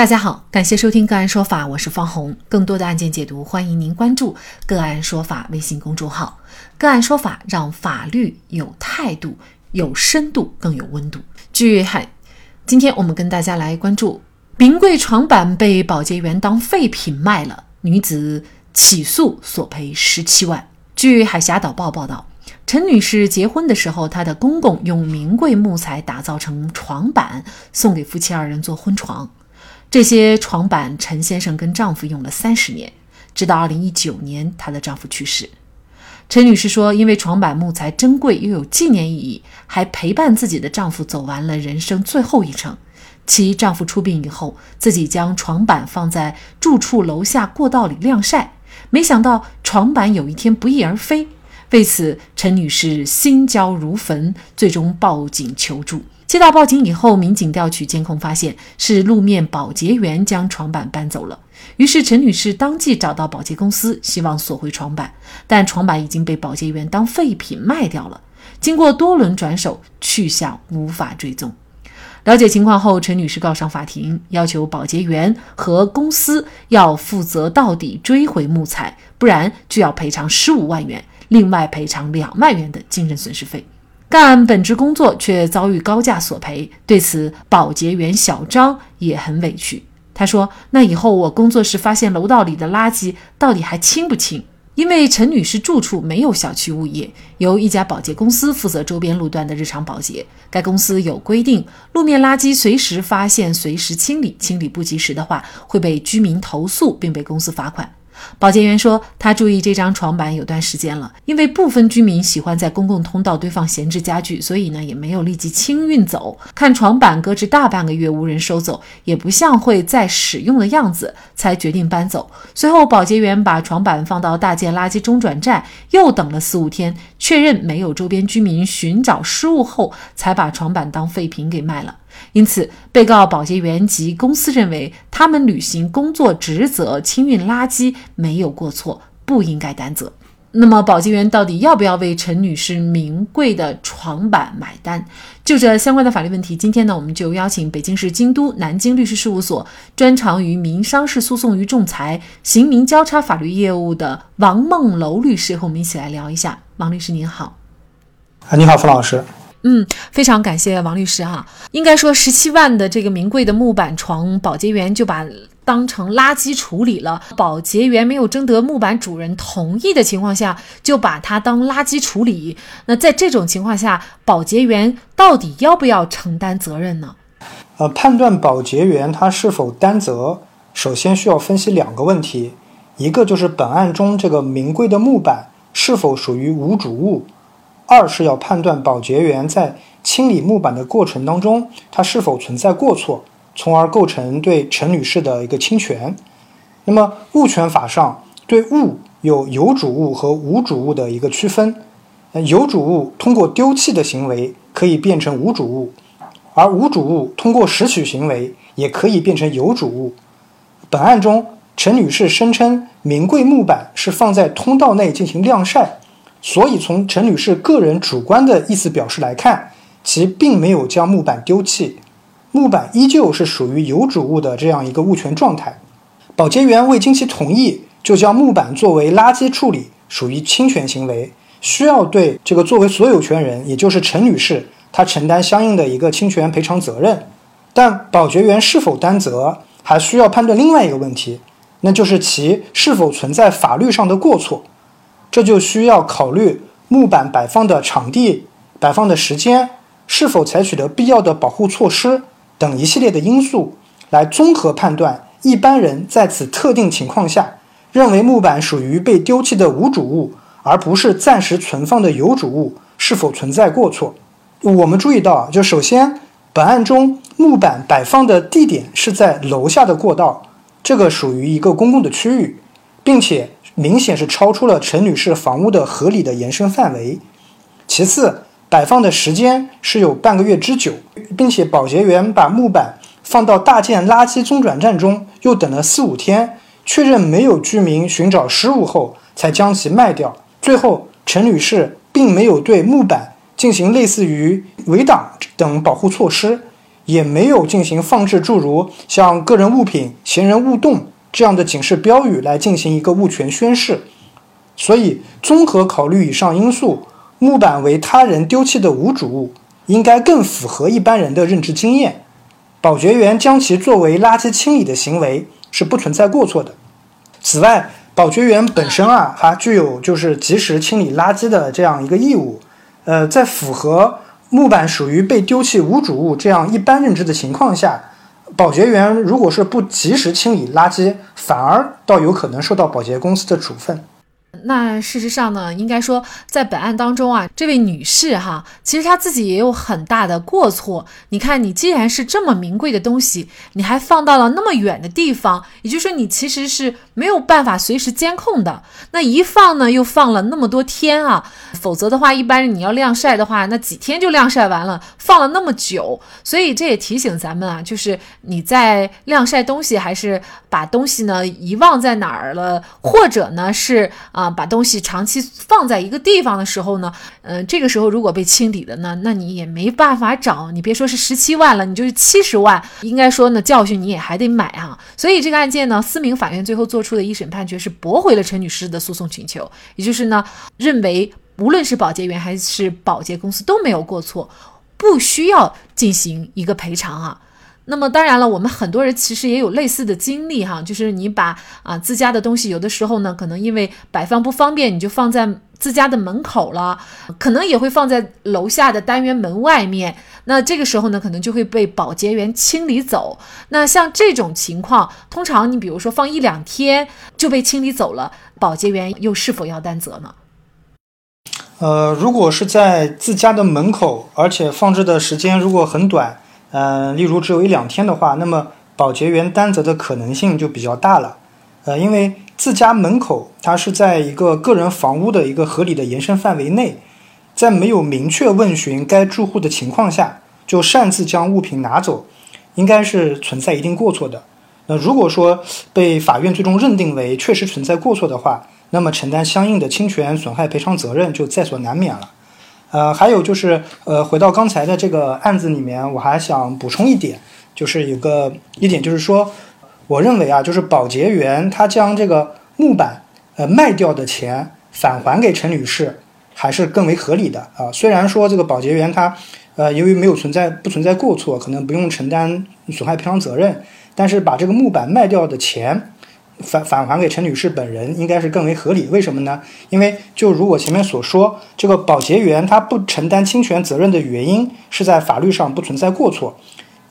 大家好，感谢收听个案说法，我是方红。更多的案件解读，欢迎您关注个案说法微信公众号。个案说法让法律有态度、有深度、更有温度。据海，今天我们跟大家来关注名贵床板被保洁员当废品卖了，女子起诉索赔十七万。据海峡导报报道，陈女士结婚的时候，她的公公用名贵木材打造成床板，送给夫妻二人做婚床。这些床板，陈先生跟丈夫用了三十年，直到二零一九年，她的丈夫去世。陈女士说：“因为床板木材珍贵又有纪念意义，还陪伴自己的丈夫走完了人生最后一程。其丈夫出殡以后，自己将床板放在住处楼下过道里晾晒，没想到床板有一天不翼而飞。为此，陈女士心焦如焚，最终报警求助。”接到报警以后，民警调取监控，发现是路面保洁员将床板搬走了。于是陈女士当即找到保洁公司，希望索回床板，但床板已经被保洁员当废品卖掉了。经过多轮转手，去向无法追踪。了解情况后，陈女士告上法庭，要求保洁员和公司要负责到底，追回木材，不然就要赔偿十五万元，另外赔偿两万元的精神损失费。干本职工作却遭遇高价索赔，对此保洁员小张也很委屈。他说：“那以后我工作时发现楼道里的垃圾，到底还清不清？因为陈女士住处没有小区物业，由一家保洁公司负责周边路段的日常保洁。该公司有规定，路面垃圾随时发现，随时清理，清理不及时的话，会被居民投诉，并被公司罚款。”保洁员说，他注意这张床板有段时间了，因为部分居民喜欢在公共通道堆放闲置家具，所以呢也没有立即清运走。看床板搁置大半个月无人收走，也不像会再使用的样子，才决定搬走。随后，保洁员把床板放到大件垃圾中转站，又等了四五天，确认没有周边居民寻找失误后，才把床板当废品给卖了。因此，被告保洁员及公司认为他们履行工作职责、清运垃圾没有过错，不应该担责。那么，保洁员到底要不要为陈女士名贵的床板买单？就这相关的法律问题，今天呢，我们就邀请北京市京都南京律师事务所专长于民商事诉讼与仲裁、刑民交叉法律业务的王梦楼律师和我们一起来聊一下。王律师您好。啊，你好，付老师。嗯，非常感谢王律师哈。应该说，十七万的这个名贵的木板床，保洁员就把当成垃圾处理了。保洁员没有征得木板主人同意的情况下，就把它当垃圾处理。那在这种情况下，保洁员到底要不要承担责任呢？呃，判断保洁员他是否担责，首先需要分析两个问题，一个就是本案中这个名贵的木板是否属于无主物。二是要判断保洁员在清理木板的过程当中，他是否存在过错，从而构成对陈女士的一个侵权。那么物权法上对物有有主物和无主物的一个区分，有主物通过丢弃的行为可以变成无主物，而无主物通过拾取行为也可以变成有主物。本案中，陈女士声称名贵木板是放在通道内进行晾晒。所以，从陈女士个人主观的意思表示来看，其并没有将木板丢弃，木板依旧是属于有主物的这样一个物权状态。保洁员未经其同意就将木板作为垃圾处理，属于侵权行为，需要对这个作为所有权人，也就是陈女士，她承担相应的一个侵权赔偿责任。但保洁员是否担责，还需要判断另外一个问题，那就是其是否存在法律上的过错。这就需要考虑木板摆放的场地、摆放的时间，是否采取的必要的保护措施等一系列的因素，来综合判断一般人在此特定情况下认为木板属于被丢弃的无主物，而不是暂时存放的有主物，是否存在过错。我们注意到，就首先，本案中木板摆放的地点是在楼下的过道，这个属于一个公共的区域，并且。明显是超出了陈女士房屋的合理的延伸范围。其次，摆放的时间是有半个月之久，并且保洁员把木板放到大件垃圾中转站中，又等了四五天，确认没有居民寻找失物后，才将其卖掉。最后，陈女士并没有对木板进行类似于围挡等保护措施，也没有进行放置诸如像个人物品、行人勿动这样的警示标语来进行一个物权宣示。所以，综合考虑以上因素，木板为他人丢弃的无主物，应该更符合一般人的认知经验。保洁员将其作为垃圾清理的行为是不存在过错的。此外，保洁员本身啊，还具有就是及时清理垃圾的这样一个义务。呃，在符合木板属于被丢弃无主物这样一般认知的情况下，保洁员如果是不及时清理垃圾，反而倒有可能受到保洁公司的处分。那事实上呢，应该说，在本案当中啊，这位女士哈，其实她自己也有很大的过错。你看，你既然是这么名贵的东西，你还放到了那么远的地方，也就是说，你其实是没有办法随时监控的。那一放呢，又放了那么多天啊，否则的话，一般你要晾晒的话，那几天就晾晒完了，放了那么久，所以这也提醒咱们啊，就是你在晾晒东西，还是把东西呢遗忘在哪儿了，或者呢是啊。把东西长期放在一个地方的时候呢，呃，这个时候如果被清理了呢，那你也没办法找。你别说是十七万了，你就是七十万，应该说呢，教训你也还得买啊。所以这个案件呢，思明法院最后做出的一审判决是驳回了陈女士的诉讼请求，也就是呢，认为无论是保洁员还是保洁公司都没有过错，不需要进行一个赔偿啊。那么当然了，我们很多人其实也有类似的经历哈，就是你把啊自家的东西，有的时候呢，可能因为摆放不方便，你就放在自家的门口了，可能也会放在楼下的单元门外面。那这个时候呢，可能就会被保洁员清理走。那像这种情况，通常你比如说放一两天就被清理走了，保洁员又是否要担责呢？呃，如果是在自家的门口，而且放置的时间如果很短。嗯，例如只有一两天的话，那么保洁员担责的可能性就比较大了。呃，因为自家门口它是在一个个人房屋的一个合理的延伸范围内，在没有明确问询该住户的情况下，就擅自将物品拿走，应该是存在一定过错的。那如果说被法院最终认定为确实存在过错的话，那么承担相应的侵权损害赔偿责任就在所难免了。呃，还有就是，呃，回到刚才的这个案子里面，我还想补充一点，就是有个一点就是说，我认为啊，就是保洁员他将这个木板呃卖掉的钱返还给陈女士，还是更为合理的啊。虽然说这个保洁员他呃由于没有存在不存在过错，可能不用承担损害赔偿责任，但是把这个木板卖掉的钱。返返还给陈女士本人应该是更为合理，为什么呢？因为就如我前面所说，这个保洁员他不承担侵权责任的原因是在法律上不存在过错，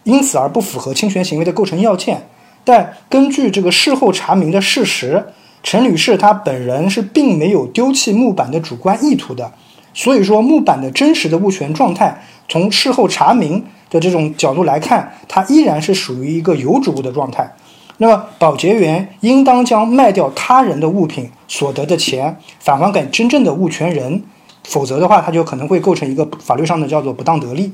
因此而不符合侵权行为的构成要件。但根据这个事后查明的事实，陈女士她本人是并没有丢弃木板的主观意图的，所以说木板的真实的物权状态，从事后查明的这种角度来看，它依然是属于一个有主物的状态。那么，保洁员应当将卖掉他人的物品所得的钱返还给真正的物权人，否则的话，他就可能会构成一个法律上的叫做不当得利。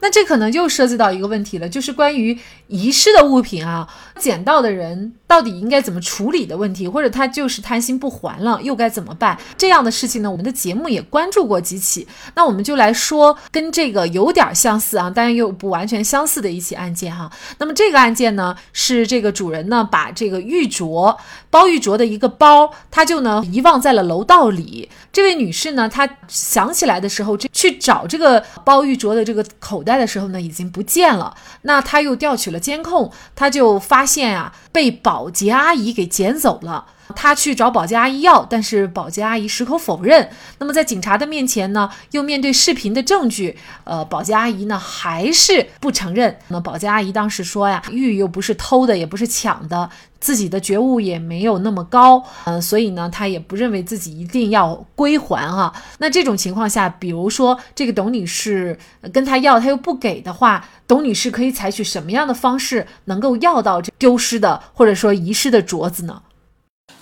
那这可能又涉及到一个问题了，就是关于遗失的物品啊，捡到的人到底应该怎么处理的问题，或者他就是贪心不还了，又该怎么办？这样的事情呢，我们的节目也关注过几起。那我们就来说跟这个有点相似啊，但又不完全相似的一起案件哈。那么这个案件呢，是这个主人呢把这个玉镯包玉镯的一个包，他就呢遗忘在了楼道里。这位女士呢，她想起来的时候，这去找这个包玉镯的这个口口袋的时候呢，已经不见了。那她又调取了监控，她就发现啊，被保洁阿姨给捡走了。她去找保洁阿姨要，但是保洁阿姨矢口否认。那么在警察的面前呢，又面对视频的证据，呃，保洁阿姨呢还是不承认。那么保洁阿姨当时说呀，玉又不是偷的，也不是抢的。自己的觉悟也没有那么高，嗯，所以呢，他也不认为自己一定要归还哈。那这种情况下，比如说这个董女士跟他要，他又不给的话，董女士可以采取什么样的方式能够要到这丢失的或者说遗失的镯子呢？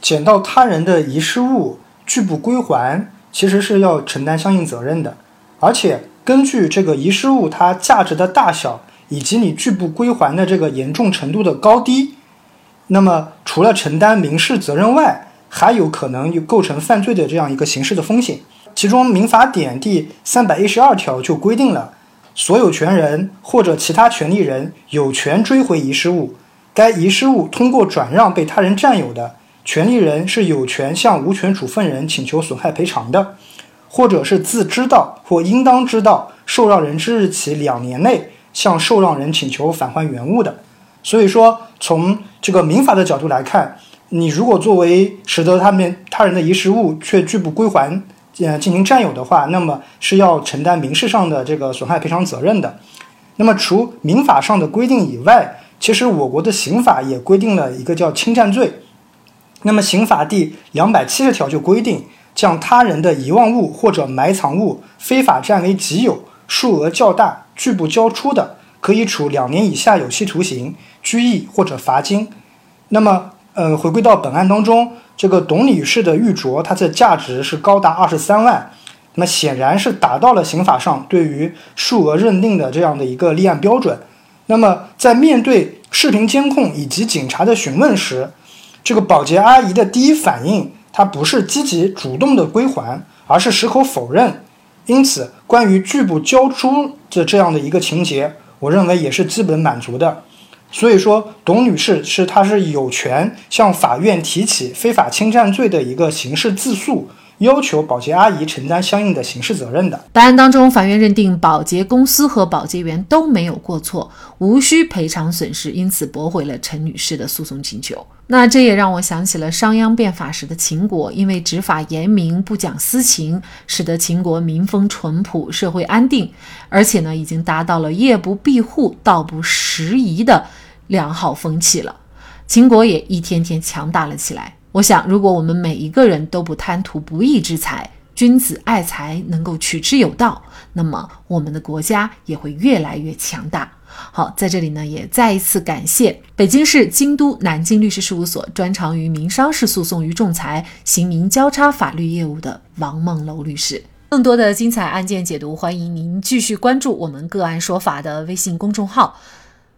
捡到他人的遗失物拒不归还，其实是要承担相应责任的，而且根据这个遗失物它价值的大小以及你拒不归还的这个严重程度的高低。那么，除了承担民事责任外，还有可能构成犯罪的这样一个刑事的风险。其中，《民法典》第三百一十二条就规定了，所有权人或者其他权利人有权追回遗失物，该遗失物通过转让被他人占有的，权利人是有权向无权处分人请求损害赔偿的，或者是自知道或应当知道受让人之日起两年内向受让人请求返还原物的。所以说，从这个民法的角度来看，你如果作为使得他们他人的遗失物却拒不归还。呃，进行占有的话，那么是要承担民事上的这个损害赔偿责任的。那么除民法上的规定以外，其实我国的刑法也规定了一个叫侵占罪。那么刑法第两百七十条就规定，将他人的遗忘物或者埋藏物非法占为己有，数额较大，拒不交出的，可以处两年以下有期徒刑、拘役或者罚金。那么，呃，回归到本案当中。这个董女士的玉镯，它的价值是高达二十三万，那么显然是达到了刑法上对于数额认定的这样的一个立案标准。那么在面对视频监控以及警察的询问时，这个保洁阿姨的第一反应，她不是积极主动的归还，而是矢口否认。因此，关于拒不交出的这样的一个情节，我认为也是基本满足的。所以说，董女士是她是有权向法院提起非法侵占罪的一个刑事自诉，要求保洁阿姨承担相应的刑事责任的。本案当中，法院认定保洁公司和保洁员都没有过错，无需赔偿损失，因此驳回了陈女士的诉讼请求。那这也让我想起了商鞅变法时的秦国，因为执法严明，不讲私情，使得秦国民风淳朴，社会安定，而且呢，已经达到了夜不闭户、道不拾遗的。良好风气了，秦国也一天天强大了起来。我想，如果我们每一个人都不贪图不义之财，君子爱财，能够取之有道，那么我们的国家也会越来越强大。好，在这里呢，也再一次感谢北京市京都南京律师事务所专长于民商事诉讼与仲裁、刑民交叉法律业务的王梦楼律师。更多的精彩案件解读，欢迎您继续关注我们个案说法的微信公众号。